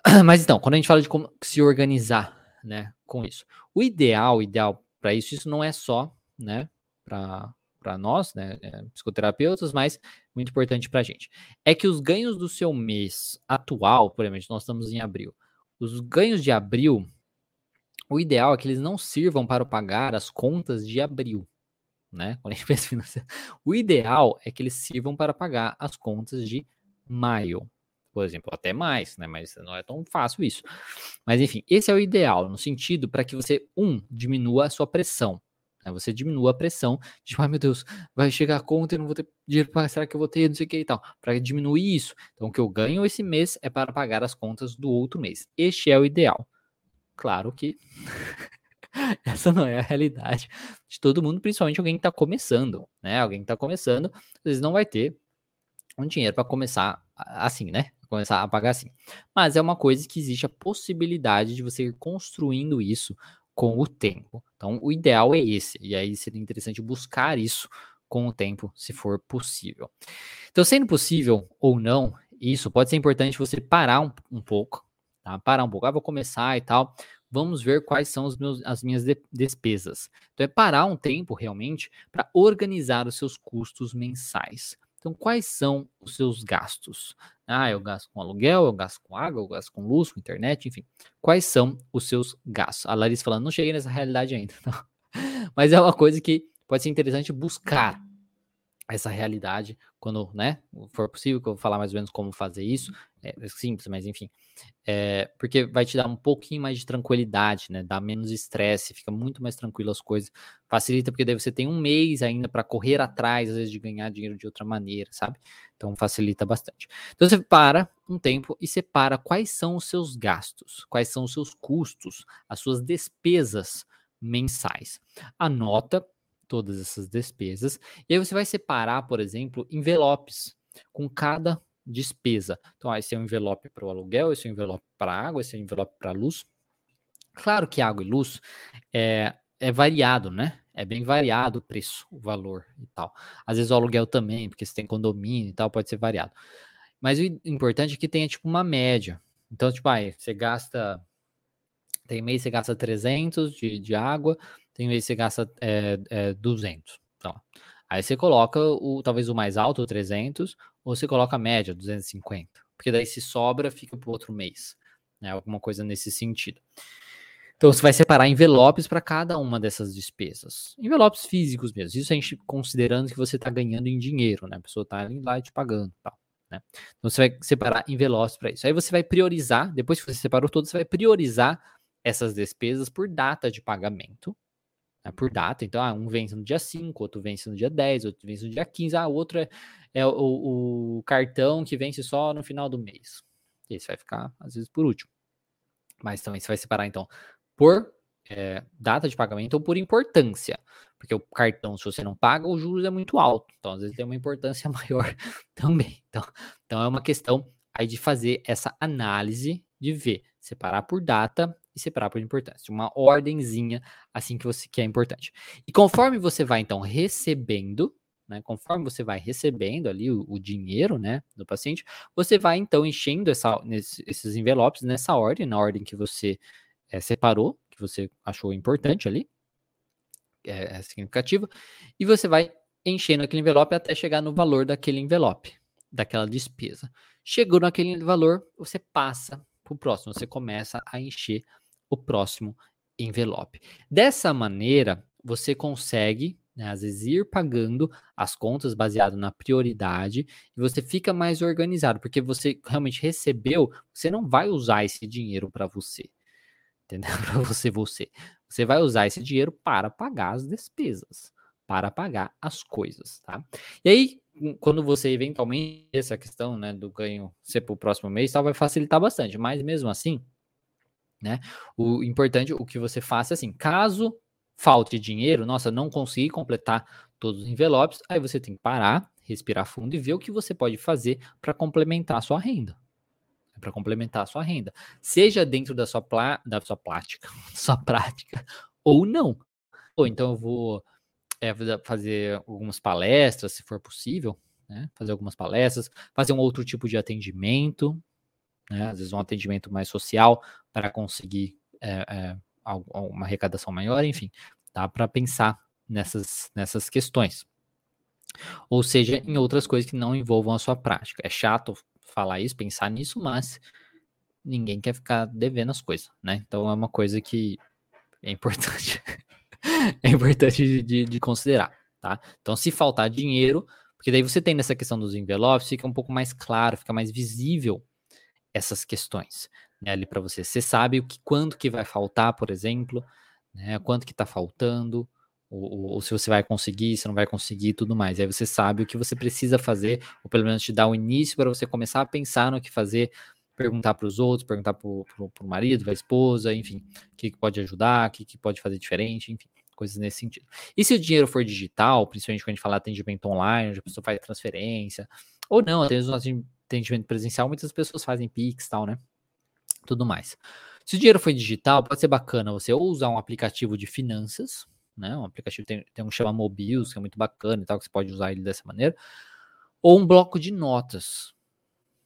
*clears throat* Mas então, quando a gente fala de como se organizar, né, com isso, o ideal, ideal para isso, isso não é só, né, para nós, né, é, psicoterapeutas, mas muito importante para a gente, é que os ganhos do seu mês atual, por exemplo, nós estamos em abril, os ganhos de abril, o ideal é que eles não sirvam para pagar as contas de abril, né? Quando a gente pensa *laughs* financeiro, o ideal é que eles sirvam para pagar as contas de maio, por exemplo, até mais, né? Mas não é tão fácil isso. Mas enfim, esse é o ideal, no sentido para que você, um, diminua a sua pressão. Né? Você diminua a pressão de, ai meu Deus, vai chegar a conta e não vou ter dinheiro para será que eu vou ter, não sei o que e tal. Para diminuir isso. Então, o que eu ganho esse mês é para pagar as contas do outro mês. Este é o ideal. Claro que *laughs* *laughs* essa não é a realidade de todo mundo, principalmente alguém que está começando, né? Alguém que está começando, às vezes não vai ter um dinheiro para começar assim, né? Começar a pagar assim. Mas é uma coisa que existe a possibilidade de você ir construindo isso com o tempo. Então, o ideal é esse. E aí seria interessante buscar isso com o tempo, se for possível. Então, sendo possível ou não, isso pode ser importante você parar um, um pouco, tá? Parar um pouco. Ah, vou começar e tal. Vamos ver quais são meus, as minhas de, despesas. Então, é parar um tempo realmente para organizar os seus custos mensais. Então, quais são os seus gastos? Ah, eu gasto com aluguel, eu gasto com água, eu gasto com luz, com internet, enfim. Quais são os seus gastos? A Larissa falando, não cheguei nessa realidade ainda. *laughs* Não. Mas é uma coisa que pode ser interessante buscar essa realidade quando, né, for possível, que eu vou falar mais ou menos como fazer isso, é, é simples, mas enfim, é, porque vai te dar um pouquinho mais de tranquilidade, né, dá menos estresse, fica muito mais tranquilo as coisas, facilita porque daí você tem um mês ainda para correr atrás, às vezes, de ganhar dinheiro de outra maneira, sabe? Então facilita bastante. Então você para um tempo e separa quais são os seus gastos, quais são os seus custos, as suas despesas mensais. Anota todas essas despesas. E aí você vai separar, por exemplo, envelopes com cada despesa. Então, ah, esse é um envelope para o aluguel, esse é um envelope para água, esse é um envelope para luz. Claro que água e luz é, é variado, né? É bem variado o preço, o valor e tal. Às vezes o aluguel também, porque você tem condomínio e tal, pode ser variado. Mas o importante é que tenha, tipo, uma média. Então, tipo, aí, você gasta... Tem mês você gasta 300 de, de água, tem vezes que você gasta é, é, 200. Então, aí você coloca o talvez o mais alto, o 300, ou você coloca a média, 250. Porque daí se sobra, fica para o outro mês. Né? Alguma coisa nesse sentido. Então você vai separar envelopes para cada uma dessas despesas. Envelopes físicos mesmo. Isso a gente considerando que você está ganhando em dinheiro, né? A pessoa está lá te pagando. Né? Então você vai separar envelopes para isso. Aí você vai priorizar, depois que você separou todos, você vai priorizar essas despesas por data de pagamento né, por data. Então, ah, um vence no dia 5, outro vence no dia 10, outro vence no dia 15, ah, outro é, é o, o, cartão que vence só no final do mês. Esse vai ficar, às vezes, por último. Mas também você vai separar, então, por é, data de pagamento ou por importância. Porque o cartão, se você não paga, o juros é muito alto. Então, às vezes, tem uma importância *laughs* maior também. Então, então é uma questão aí de fazer essa análise de ver, separar por data e separar por importância. Uma ordenzinha assim que você que é importante. E conforme você vai então recebendo, né, conforme você vai recebendo ali o, o, dinheiro, né, do paciente, você vai então enchendo essa, nesse, esses envelopes nessa ordem, na ordem que você é, separou, que você achou importante ali, é, é significativo, e você vai enchendo aquele envelope até chegar no valor daquele envelope, daquela despesa. Chegou naquele valor, você passa para o próximo, você começa a encher o próximo envelope. Dessa maneira, você consegue, né, às vezes, ir pagando as contas baseado na prioridade e você fica mais organizado, porque você realmente recebeu, você não vai usar esse dinheiro para você. *laughs* Entendeu? para você, você. Você vai usar esse dinheiro para pagar as despesas, para pagar as coisas, tá? E aí, quando você eventualmente essa questão, né, do ganho ser para o próximo mês, tal, vai facilitar bastante, mas mesmo assim, né? O importante, o que você faça assim, caso falte dinheiro, nossa, não consegui completar todos os envelopes, aí você tem que parar, respirar fundo e ver o que você pode fazer para complementar a sua renda. Para complementar a sua renda. Seja dentro da sua, plá, da sua plástica, *laughs* sua prática, ou não. Ou então eu vou é, fazer algumas palestras, se for possível, né? Fazer algumas palestras, fazer um outro tipo de atendimento, né? às vezes um atendimento mais social para conseguir é, é, uma arrecadação maior, enfim, dá para pensar nessas, nessas questões. Ou seja, em outras coisas que não envolvam a sua prática. É chato falar isso, pensar nisso, mas ninguém quer ficar devendo as coisas, né? Então é uma coisa que é importante, *laughs* é importante de, de, considerar, tá? Então, se faltar dinheiro, Porque daí você tem nessa questão dos envelopes, fica um pouco mais claro, fica mais visível essas questões né, ali para você. Você sabe o que, quanto que vai faltar, por exemplo, né, quanto que está faltando, ou, ou, se você vai conseguir, se não vai conseguir e tudo mais. Aí você sabe o que você precisa fazer, ou pelo menos te dá o início para você começar a pensar no que fazer, perguntar para os outros, perguntar para o marido, para a esposa, enfim, o que, que pode ajudar, o que, que pode fazer diferente, enfim coisas nesse sentido. E se o dinheiro for digital, principalmente quando a gente fala atendimento online, onde a pessoa faz transferência, ou não, até mesmo atendimento presencial, muitas pessoas fazem Pix e tal, né? Tudo mais. Se o dinheiro for digital, pode ser bacana você ou usar um aplicativo de finanças, né? Um aplicativo tem, tem um que chama Mobius, que é muito bacana e tal, que você pode usar ele dessa maneira, ou um bloco de notas,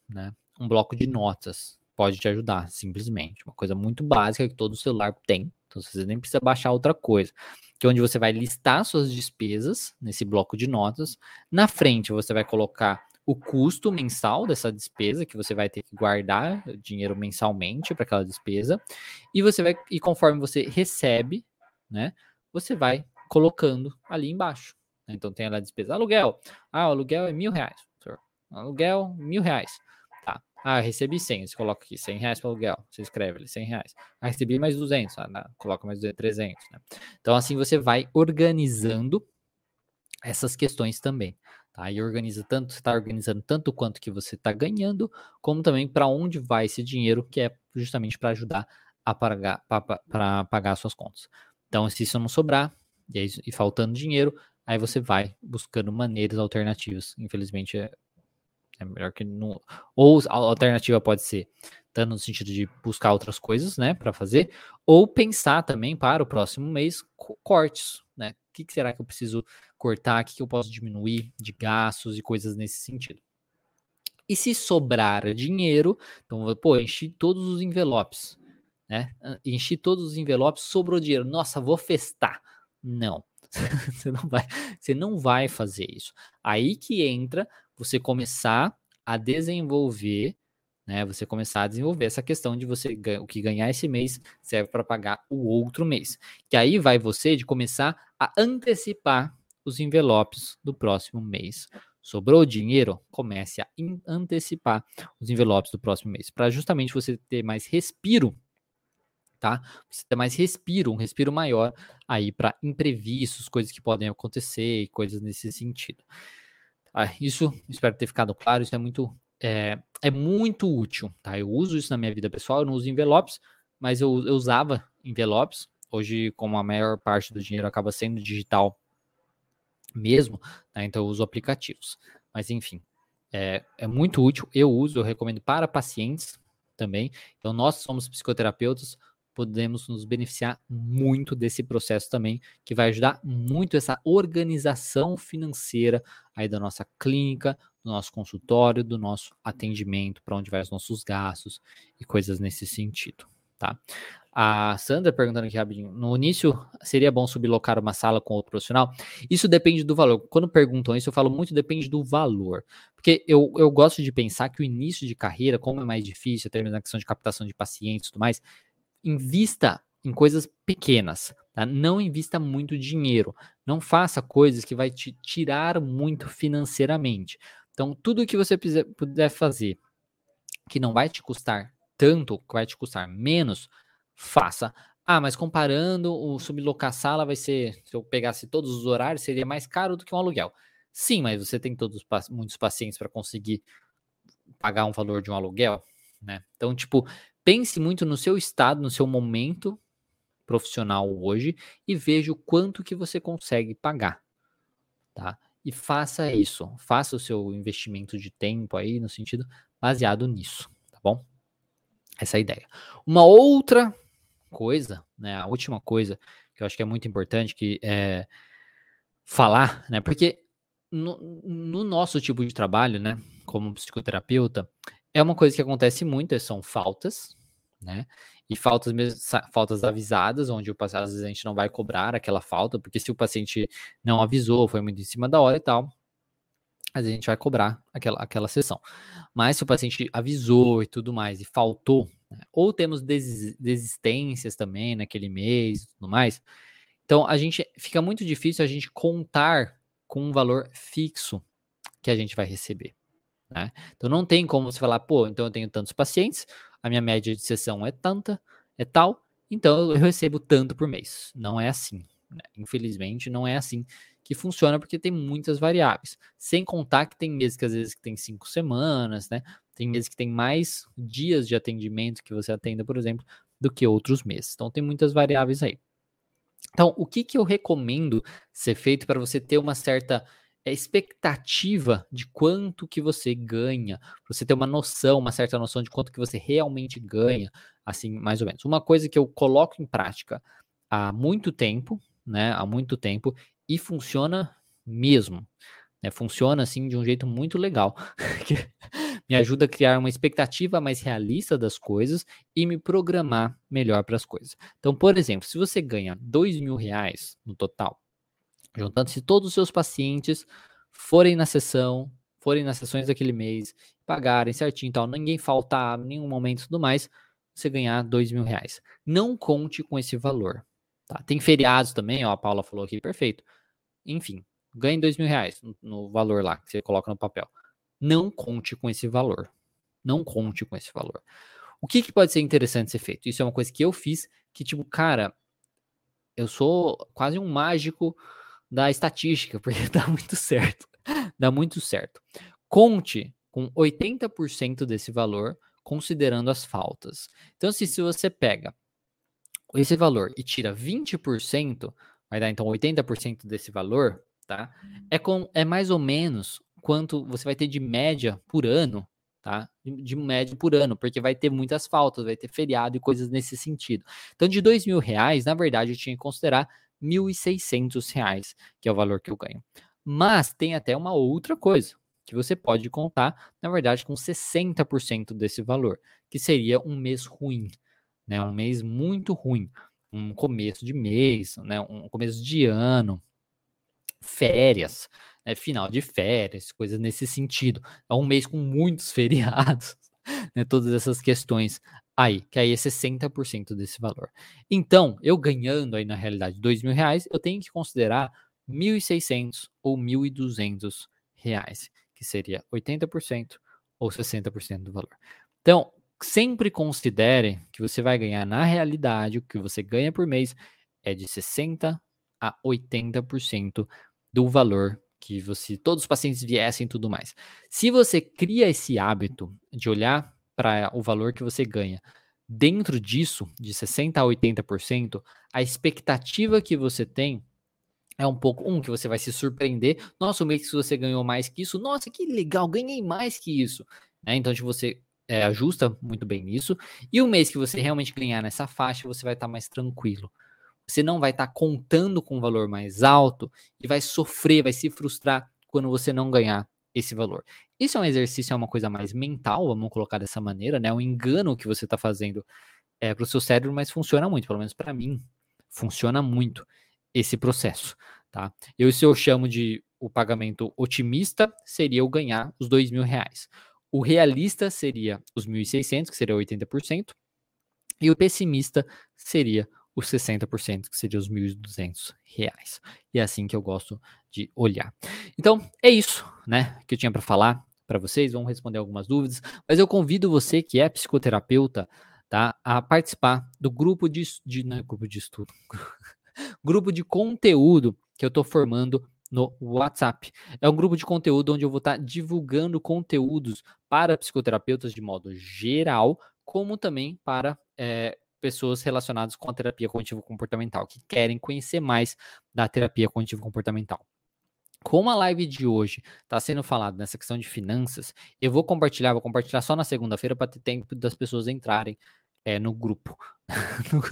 né? Um bloco de notas pode te ajudar, simplesmente. Uma coisa muito básica que todo celular tem, então você nem precisa baixar outra coisa. Que é onde você vai listar suas despesas nesse bloco de notas. Na frente você vai colocar o custo mensal dessa despesa que você vai ter que guardar dinheiro mensalmente para aquela despesa e você vai e conforme você recebe, né, você vai colocando ali embaixo. Então tem a despesa aluguel. Ah, o aluguel é mil reais. Aluguel mil reais. Ah, recebi 100, você coloca aqui 100 reais para aluguel, você escreve ali 100 reais. Ah, recebi mais 200, ah, coloca mais 300, né? Então, assim você vai organizando essas questões também, tá? E organiza tanto, está organizando tanto quanto que você está ganhando, como também para onde vai esse dinheiro, que é justamente para ajudar a pagar, para pagar suas contas. Então, se isso não sobrar, e, aí, e faltando dinheiro, aí você vai buscando maneiras alternativas. Infelizmente, é é melhor que não. Ou a alternativa pode ser tanto no sentido de buscar outras coisas, né, para fazer, ou pensar também para o próximo mês cortes, né? O que, que será que eu preciso cortar? O que, que eu posso diminuir de gastos e coisas nesse sentido. E se sobrar dinheiro, então, pô, enchi todos os envelopes, né? Enchi todos os envelopes, sobrou dinheiro. Nossa, vou festar. Não. *laughs* você não vai, você não vai fazer isso. Aí que entra você começar a desenvolver, né? Você começar a desenvolver essa questão de você o que ganhar esse mês serve para pagar o outro mês. Que aí vai você de começar a antecipar os envelopes do próximo mês. Sobrou dinheiro? Comece a antecipar os envelopes do próximo mês, para justamente você ter mais respiro tá? Você ter mais respiro, um respiro maior aí para imprevistos, coisas que podem acontecer e coisas nesse sentido. Ah, isso, espero ter ficado claro, isso é muito, é, é muito útil, tá? Eu uso isso na minha vida pessoal, eu não uso envelopes, mas eu, eu usava envelopes. Hoje, como a maior parte do dinheiro acaba sendo digital mesmo, né? então eu uso aplicativos. Mas enfim, é, é muito útil, eu uso, eu recomendo para pacientes também. Então, nós somos psicoterapeutas, podemos nos beneficiar muito desse processo também, que vai ajudar muito essa organização financeira aí da nossa clínica, do nosso consultório, do nosso atendimento, para onde vai os nossos gastos e coisas nesse sentido, tá? A Sandra perguntando aqui rapidinho, no início seria bom sublocar uma sala com outro profissional? Isso depende do valor. Quando perguntam isso, eu falo muito depende do valor. Porque eu, eu gosto de pensar que o início de carreira, como é mais difícil, até na questão de captação de pacientes e tudo mais, invista em coisas pequenas, tá? Não invista muito dinheiro, não faça coisas que vai te tirar muito financeiramente. Então, tudo que você puder fazer que não vai te custar tanto, vai te custar menos, faça. Ah, mas comparando, o sublocar sala vai ser, se eu pegasse todos os horários, seria mais caro do que um aluguel. Sim, mas você tem todos muitos pacientes para conseguir pagar um valor de um aluguel, né? Então, tipo, pense muito no seu estado, no seu momento profissional hoje e veja o quanto que você consegue pagar, tá? E faça isso, faça o seu investimento de tempo aí no sentido baseado nisso, tá bom? Essa é ideia. Uma outra coisa, né, a última coisa que eu acho que é muito importante que é falar, né? Porque no, no nosso tipo de trabalho, né, como psicoterapeuta, é uma coisa que acontece muito, são faltas, né? E faltas mesmo, faltas avisadas, onde o paciente, às vezes a gente não vai cobrar aquela falta, porque se o paciente não avisou, foi muito em cima da hora e tal, a gente vai cobrar aquela, aquela sessão. Mas se o paciente avisou e tudo mais, e faltou, né? ou temos desistências também naquele mês e tudo mais, então a gente fica muito difícil a gente contar com um valor fixo que a gente vai receber. Né? Então não tem como você falar, pô, então eu tenho tantos pacientes, a minha média de sessão é tanta, é tal, então eu recebo tanto por mês. Não é assim. Né? Infelizmente, não é assim que funciona porque tem muitas variáveis. Sem contar que tem meses que às vezes que tem cinco semanas, né? Tem meses que tem mais dias de atendimento que você atenda, por exemplo, do que outros meses. Então tem muitas variáveis aí. Então, o que, que eu recomendo ser feito para você ter uma certa é, expectativa de quanto que você ganha, para você ter uma noção, uma certa noção de quanto que você realmente ganha, assim, mais ou menos. Uma coisa que eu coloco em prática há muito tempo, né, há muito tempo, e funciona mesmo. Né, funciona, assim, de um jeito muito legal, *laughs* me ajuda a criar uma expectativa mais realista das coisas e me programar melhor para as coisas. Então, por exemplo, se você ganha dois mil reais no total, Juntando-se todos os seus pacientes forem na sessão, forem nas sessões daquele mês, pagarem certinho tal, ninguém faltar nenhum momento tudo mais, você ganhar dois mil reais. Não conte com esse valor. Tá? Tem feriados também, ó, a Paula falou aqui, perfeito. Enfim, ganhe dois mil reais no, valor lá que você coloca no papel. Não conte com esse valor. Não conte com esse valor. O que, que pode ser interessante ser feito? Isso é uma coisa que eu fiz, que tipo, cara, eu sou quase um mágico da estatística, *laughs* porque dá muito certo. Dá muito certo. Conte com 80% desse valor, considerando as faltas. Então, se, se você pega esse valor e tira 20%, vai dar então 80% desse valor, tá? É, com, é mais ou menos quanto você vai ter de média por ano, tá? De, de média por ano, porque vai ter muitas faltas, vai ter feriado e coisas nesse sentido. Então, de dois mil reais, na verdade, eu tinha que considerar R$ 1.600, que é o valor que eu ganho. Mas tem até uma outra coisa que você pode contar, na verdade, com 60% desse valor, que seria um mês ruim, né? Um mês muito ruim, um começo de mês, né? Um começo de ano, férias, né? final de férias, coisas nesse sentido. É um mês com muitos *laughs* feriados, né? Todas essas questões aí, que aí é 60% desse valor. Então, eu ganhando aí na realidade dois mil reais, eu tenho que considerar 1.600 ou 1.200 reais, que seria 80% ou 60% do valor. Então, sempre considere que você vai ganhar na realidade, o que você ganha por mês é de 60 a 80% do valor que você, todos os pacientes viessem e tudo mais. Se você cria esse hábito de olhar para o valor que você ganha. Dentro disso, de 60% a 80%, a expectativa que você tem é um pouco, um, que você vai se surpreender. Nossa, o mês que você ganhou mais que isso, nossa, que legal, ganhei mais que isso. Né? Então, se você é, ajusta muito bem nisso. E o mês que você realmente ganhar nessa faixa, você vai estar tá mais tranquilo. Você não vai estar tá contando com um valor mais alto e vai sofrer, vai se frustrar quando você não ganhar esse valor. Isso é um exercício, é uma coisa mais mental, vamos colocar dessa maneira, né? Um engano que você está fazendo é, para o seu cérebro, mas funciona muito, pelo menos para mim, funciona muito esse processo, tá? Eu, se eu chamo de o pagamento otimista, seria eu ganhar os dois mil reais. O realista seria os 1.600, que seria 80%, e o pessimista seria os 60%, que seria os 1.200 reais. E é assim que eu gosto de olhar. Então, é isso, né, que eu tinha para falar para vocês, vamos responder algumas dúvidas, mas eu convido você que é psicoterapeuta, tá, a participar do grupo de, de não é grupo de estudo, *laughs* grupo de conteúdo que eu estou formando no WhatsApp. É um grupo de conteúdo onde eu vou estar tá divulgando conteúdos para psicoterapeutas de modo geral, como também para é, pessoas relacionadas com a terapia cognitivo-comportamental, que querem conhecer mais da terapia cognitivo-comportamental. Como a live de hoje está sendo falado nessa questão de finanças, eu vou compartilhar, vou compartilhar só na segunda-feira para ter tempo das pessoas entrarem é, no grupo. *laughs* no,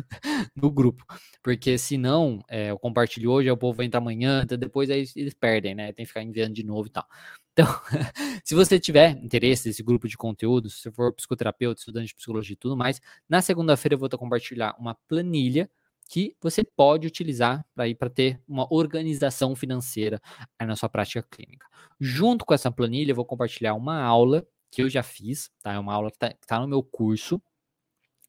no, grupo. Porque senão é, eu compartilho hoje, o povo vai entrar amanhã, então depois aí eles perdem, né? Tem que ficar enviando de novo e tal. Então, *laughs* se você tiver interesse nesse grupo de conteúdo, se for psicoterapeuta, estudante de psicologia e tudo mais, na segunda-feira eu vou compartilhar uma planilha que você pode utilizar para ir para ter uma organização financeira na sua prática clínica. Junto com essa planilha, eu vou compartilhar uma aula que eu já fiz, tá? É uma aula que está tá no meu curso,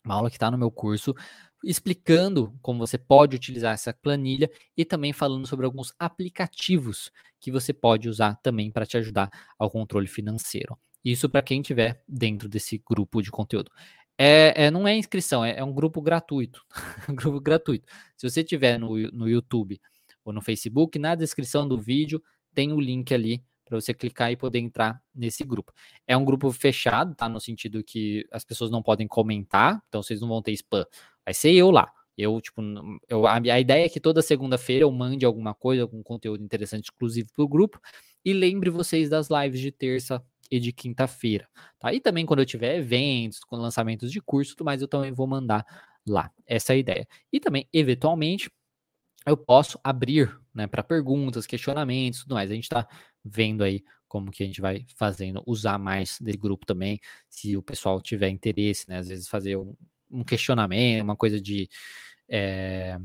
Uma aula que está no meu curso explicando como você pode utilizar essa planilha e também falando sobre alguns aplicativos que você pode usar também para te ajudar ao controle financeiro. Isso para quem estiver dentro desse grupo de conteúdo. É, é, não é inscrição, é, é um grupo gratuito. *laughs* um grupo gratuito. Se você tiver no, no YouTube ou no Facebook, na descrição do vídeo tem o link ali para você clicar e poder entrar nesse grupo. É um grupo fechado, tá? No sentido que as pessoas não podem comentar, então vocês não vão ter spam. Vai ser eu lá. Eu, tipo, eu, a, a ideia é que toda segunda-feira eu mande alguma coisa, algum conteúdo interessante exclusivo para o grupo e lembre vocês das lives de terça e de quinta-feira, tá? E também quando eu tiver eventos, com lançamentos de curso, tudo mais, eu também vou mandar lá. Essa é a ideia. E também, eventualmente, eu posso abrir, né, para perguntas, questionamentos, tudo mais. A gente está vendo aí como que a gente vai fazendo, usar mais desse grupo também, se o pessoal tiver interesse, né? Às vezes fazer um, um questionamento, uma coisa de. É,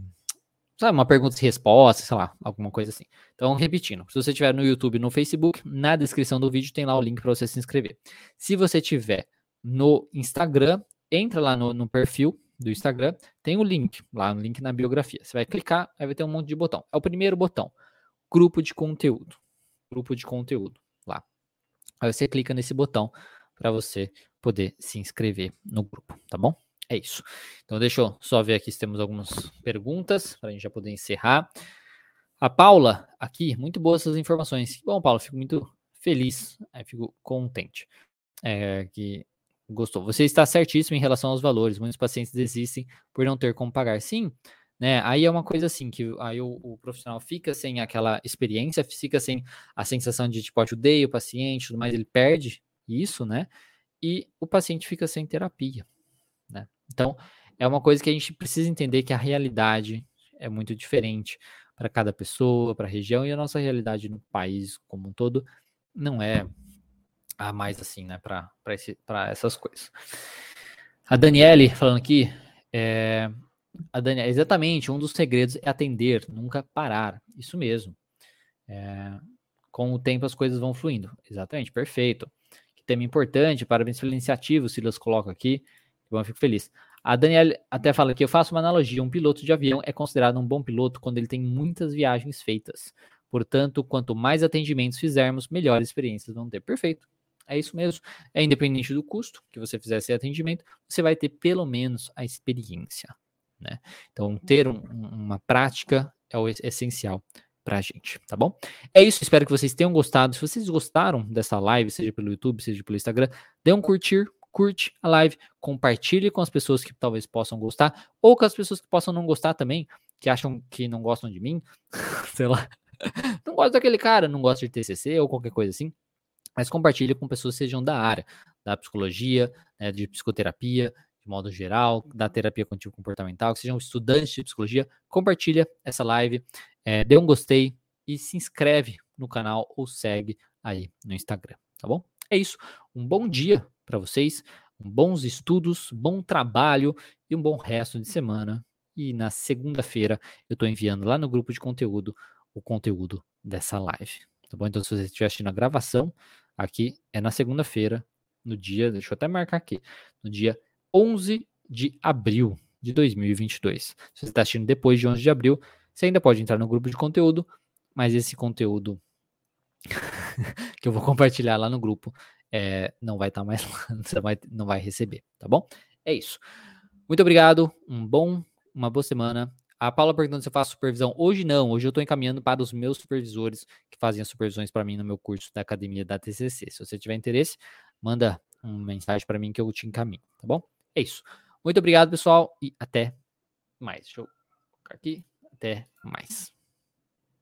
sabe, uma pergunta e resposta, sei lá, alguma coisa assim. Então, repetindo, se você estiver no YouTube no Facebook, na descrição do vídeo tem lá o link para você se inscrever. Se você tiver no Instagram, entra lá no, no perfil do Instagram, tem o link, lá no link na biografia. Você vai clicar, aí vai ter um monte de botão. É o primeiro botão, grupo de conteúdo. Grupo de conteúdo, lá. Aí você clica nesse botão para você poder se inscrever no grupo, tá bom? É isso. Então, deixa eu só ver aqui se temos algumas perguntas para a gente já poder encerrar. A Paula, aqui, muito boas essas informações. Bom, Paula, fico muito feliz, fico contente é, que gostou. Você está certíssimo em relação aos valores. Muitos pacientes desistem por não ter como pagar. Sim, né? Aí é uma coisa assim que aí o, o, profissional fica sem aquela experiência, fica sem a sensação de tipo ajudei o paciente, tudo mais, ele perde isso, né? E o paciente fica sem terapia, né? Então é uma coisa que a gente precisa entender que a realidade é muito diferente para cada pessoa, para a região e a nossa realidade no país como um todo não é a mais assim, né, para essas coisas. A Daniele falando aqui, é, a Daniele, exatamente, um dos segredos é atender, nunca parar. Isso mesmo. É, com o tempo as coisas vão fluindo. Exatamente, perfeito. Que tema importante, parabéns pela iniciativa, o Silas coloca aqui. Eu fico feliz. A Daniela até fala que eu faço uma analogia: um piloto de avião é considerado um bom piloto quando ele tem muitas viagens feitas. Portanto, quanto mais atendimentos fizermos, melhores experiências vão ter. Perfeito. É isso mesmo. É independente do custo que você fizer esse atendimento, você vai ter pelo menos a experiência. Né? Então, ter um, uma prática é o essencial para a gente, tá bom? É isso, espero que vocês tenham gostado. Se vocês gostaram dessa live, seja pelo YouTube, seja pelo Instagram, dê um curtir, curte a live, compartilhe com as pessoas que talvez possam gostar, ou com as pessoas que possam não gostar também, que acham que não gostam de mim, *laughs* sei lá, *laughs* não gosta daquele cara, não gosta de TCC ou qualquer coisa assim mas compartilhe com pessoas que sejam da área, da psicologia, né, de psicoterapia, de modo geral, da terapia contínua comportamental, que sejam estudantes de psicologia, compartilha essa live, é, dê um gostei e se inscreve no canal ou segue aí no Instagram, tá bom? É isso. Um bom dia para vocês, bons estudos, bom trabalho e um bom resto de semana. E na segunda-feira eu estou enviando lá no grupo de conteúdo o conteúdo dessa live. Tá bom? Então, se você estiver assistindo a gravação, Aqui é na segunda-feira, no dia, deixa eu até marcar aqui, no dia 11 de abril de 2022. Se você está assistindo depois de 11 de abril, você ainda pode entrar no grupo de conteúdo, mas esse conteúdo *laughs* que eu vou compartilhar lá no grupo é, não vai estar tá mais lá, *laughs* você vai, não vai receber, tá bom? É isso. Muito obrigado, um bom, uma boa semana a Paula perguntando se eu faço supervisão. Hoje não, hoje eu estou encaminhando para os meus supervisores que fazem as supervisões para mim no meu curso da academia da TCC. Se você tiver interesse, manda uma mensagem para mim que eu te encaminho, tá bom? É isso. Muito obrigado, pessoal, e até mais. Deixa eu colocar aqui. Até mais.